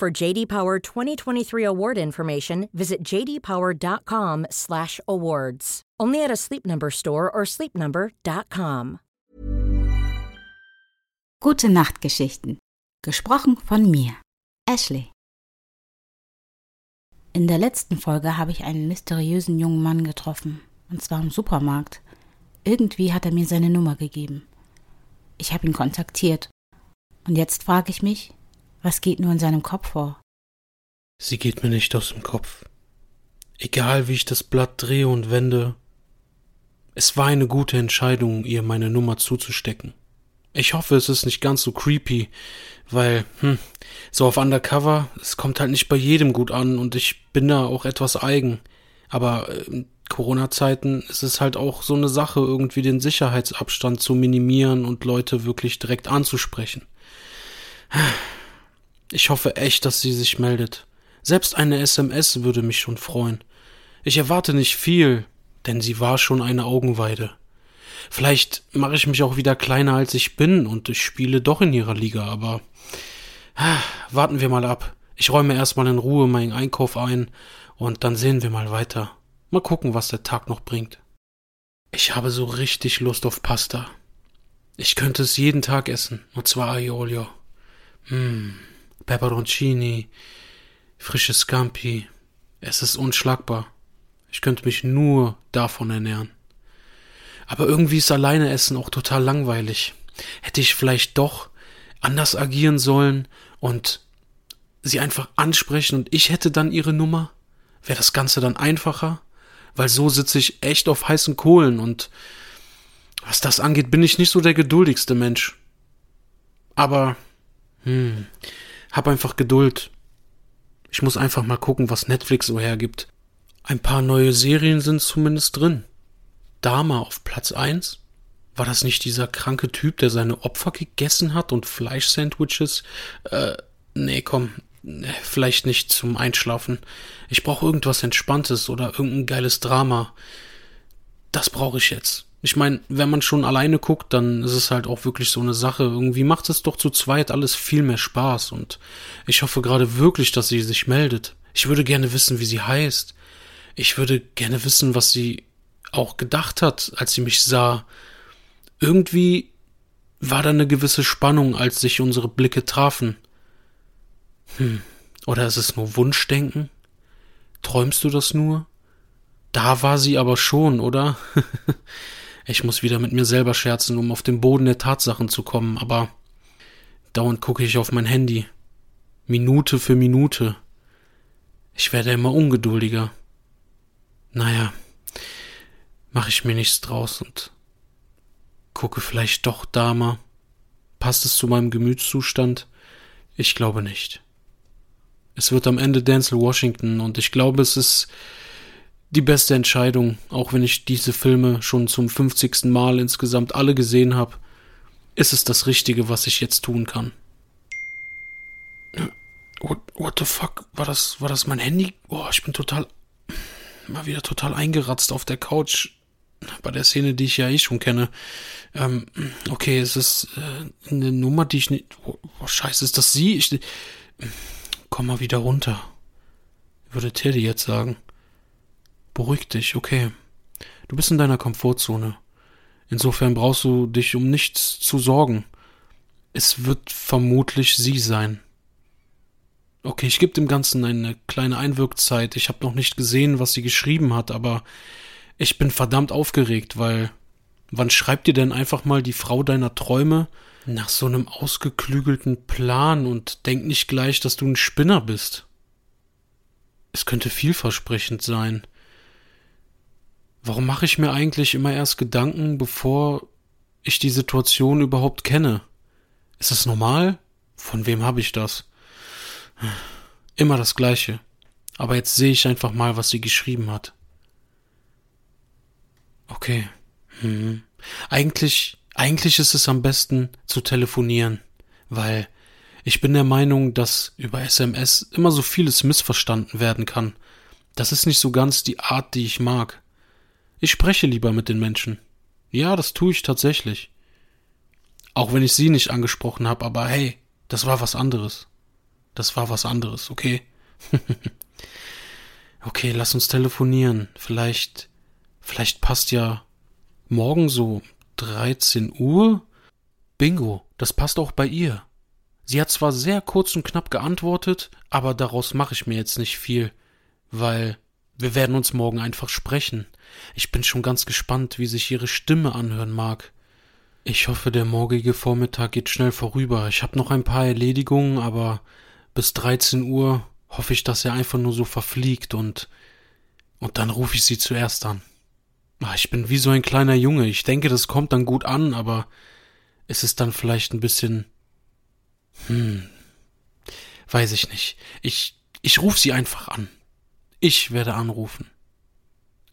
For JD Power 2023 award information, visit jdpower.com/awards. Only at a Sleep Number store or sleepnumber.com. Gute Nachtgeschichten. Gesprochen von mir, Ashley. In der letzten Folge habe ich einen mysteriösen jungen Mann getroffen, und zwar im Supermarkt. Irgendwie hat er mir seine Nummer gegeben. Ich habe ihn kontaktiert. Und jetzt frage ich mich, was geht nur in seinem Kopf vor? Sie geht mir nicht aus dem Kopf. Egal wie ich das Blatt drehe und wende, es war eine gute Entscheidung, ihr meine Nummer zuzustecken. Ich hoffe, es ist nicht ganz so creepy, weil, hm, so auf Undercover, es kommt halt nicht bei jedem gut an und ich bin da auch etwas eigen. Aber in Corona-Zeiten ist es halt auch so eine Sache, irgendwie den Sicherheitsabstand zu minimieren und Leute wirklich direkt anzusprechen. Ich hoffe echt, dass sie sich meldet. Selbst eine SMS würde mich schon freuen. Ich erwarte nicht viel, denn sie war schon eine Augenweide. Vielleicht mache ich mich auch wieder kleiner als ich bin und ich spiele doch in ihrer Liga, aber ah, warten wir mal ab. Ich räume erstmal in Ruhe meinen Einkauf ein und dann sehen wir mal weiter. Mal gucken, was der Tag noch bringt. Ich habe so richtig Lust auf Pasta. Ich könnte es jeden Tag essen, und zwar Aiolio. Mmm, Peperoncini, frische Scampi. Es ist unschlagbar. Ich könnte mich nur davon ernähren. Aber irgendwie ist alleine Essen auch total langweilig. Hätte ich vielleicht doch anders agieren sollen und sie einfach ansprechen und ich hätte dann ihre Nummer? Wäre das Ganze dann einfacher? Weil so sitze ich echt auf heißen Kohlen und was das angeht, bin ich nicht so der geduldigste Mensch. Aber, hm, hab einfach Geduld. Ich muss einfach mal gucken, was Netflix so hergibt. Ein paar neue Serien sind zumindest drin. Dama auf Platz 1? War das nicht dieser kranke Typ, der seine Opfer gegessen hat und Fleischsandwiches? Äh, nee, komm, vielleicht nicht zum Einschlafen. Ich brauche irgendwas Entspanntes oder irgendein geiles Drama. Das brauche ich jetzt. Ich meine, wenn man schon alleine guckt, dann ist es halt auch wirklich so eine Sache. Irgendwie macht es doch zu zweit alles viel mehr Spaß und ich hoffe gerade wirklich, dass sie sich meldet. Ich würde gerne wissen, wie sie heißt. Ich würde gerne wissen, was sie auch gedacht hat, als sie mich sah. Irgendwie war da eine gewisse Spannung, als sich unsere Blicke trafen. Hm, oder ist es nur Wunschdenken? Träumst du das nur? Da war sie aber schon, oder? ich muss wieder mit mir selber scherzen, um auf den Boden der Tatsachen zu kommen, aber dauernd gucke ich auf mein Handy. Minute für Minute. Ich werde immer ungeduldiger. Naja, mache ich mir nichts draus und gucke vielleicht doch Dama. Passt es zu meinem Gemütszustand? Ich glaube nicht. Es wird am Ende Denzel Washington und ich glaube, es ist die beste Entscheidung, auch wenn ich diese Filme schon zum 50. Mal insgesamt alle gesehen habe, ist es das Richtige, was ich jetzt tun kann. What, what the fuck? War das, war das mein Handy? Boah, ich bin total, mal wieder total eingeratzt auf der Couch bei der Szene, die ich ja eh schon kenne. Ähm, okay, es ist äh, eine Nummer, die ich nicht. Oh, oh, scheiße, ist das sie? Ich. Komm mal wieder runter. Würde Teddy jetzt sagen. Beruhig dich, okay. Du bist in deiner Komfortzone. Insofern brauchst du dich um nichts zu sorgen. Es wird vermutlich sie sein. Okay, ich gebe dem Ganzen eine kleine Einwirkzeit. Ich habe noch nicht gesehen, was sie geschrieben hat, aber ich bin verdammt aufgeregt, weil wann schreibt dir denn einfach mal die Frau deiner Träume nach so einem ausgeklügelten Plan und denk nicht gleich, dass du ein Spinner bist? Es könnte vielversprechend sein. Warum mache ich mir eigentlich immer erst Gedanken, bevor ich die Situation überhaupt kenne? Ist das normal? Von wem habe ich das? Immer das gleiche. Aber jetzt sehe ich einfach mal, was sie geschrieben hat. Okay. Hm. Eigentlich, eigentlich ist es am besten zu telefonieren, weil ich bin der Meinung, dass über SMS immer so vieles missverstanden werden kann. Das ist nicht so ganz die Art, die ich mag. Ich spreche lieber mit den Menschen. Ja, das tue ich tatsächlich. Auch wenn ich sie nicht angesprochen habe, aber hey, das war was anderes. Das war was anderes, okay? okay, lass uns telefonieren. Vielleicht, vielleicht passt ja morgen so 13 Uhr? Bingo, das passt auch bei ihr. Sie hat zwar sehr kurz und knapp geantwortet, aber daraus mache ich mir jetzt nicht viel, weil wir werden uns morgen einfach sprechen. Ich bin schon ganz gespannt, wie sich ihre Stimme anhören mag. Ich hoffe, der morgige Vormittag geht schnell vorüber. Ich habe noch ein paar Erledigungen, aber bis 13 Uhr hoffe ich, dass er einfach nur so verfliegt und und dann rufe ich sie zuerst an. Ach, ich bin wie so ein kleiner Junge. Ich denke, das kommt dann gut an, aber es ist dann vielleicht ein bisschen hm, weiß ich nicht. Ich ich rufe sie einfach an. Ich werde anrufen.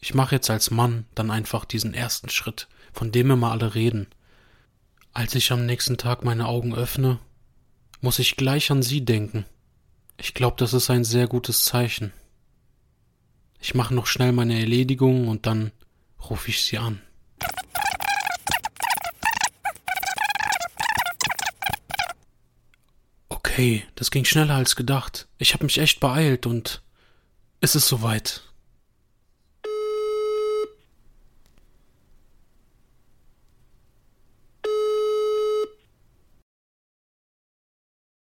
Ich mache jetzt als Mann dann einfach diesen ersten Schritt, von dem immer alle reden. Als ich am nächsten Tag meine Augen öffne, muss ich gleich an sie denken. Ich glaube, das ist ein sehr gutes Zeichen. Ich mache noch schnell meine Erledigung und dann rufe ich sie an. Okay, das ging schneller als gedacht. Ich habe mich echt beeilt und es ist soweit.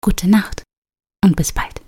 Gute Nacht und bis bald.